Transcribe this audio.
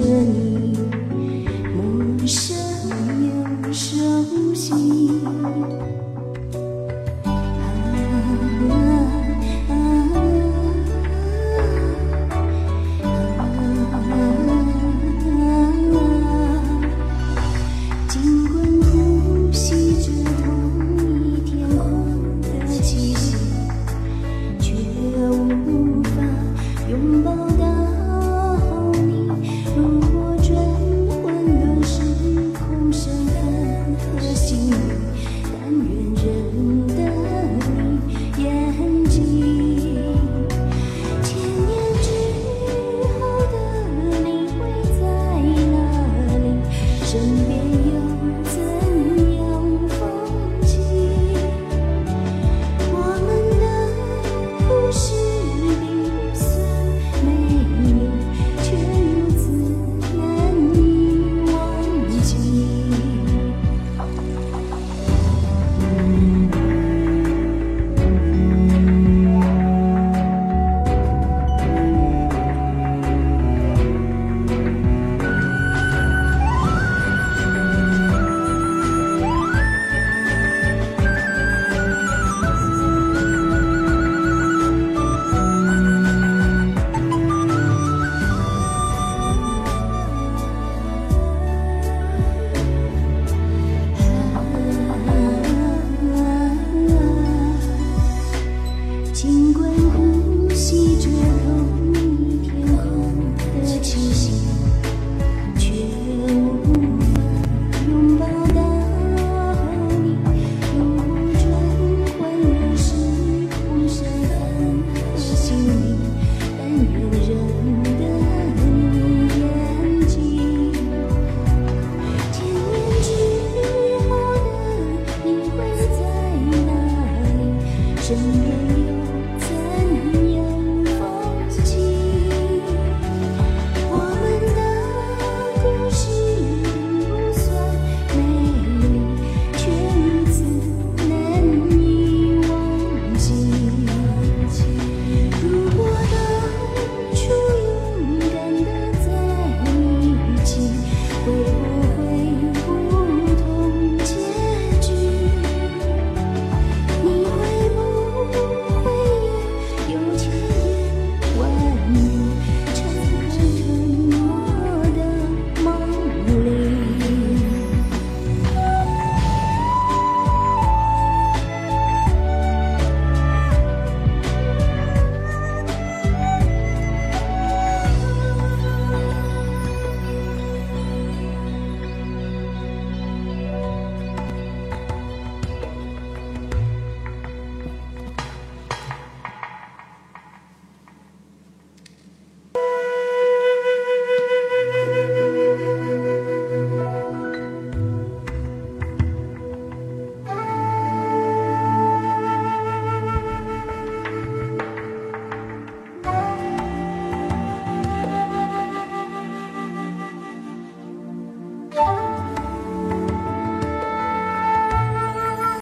着你。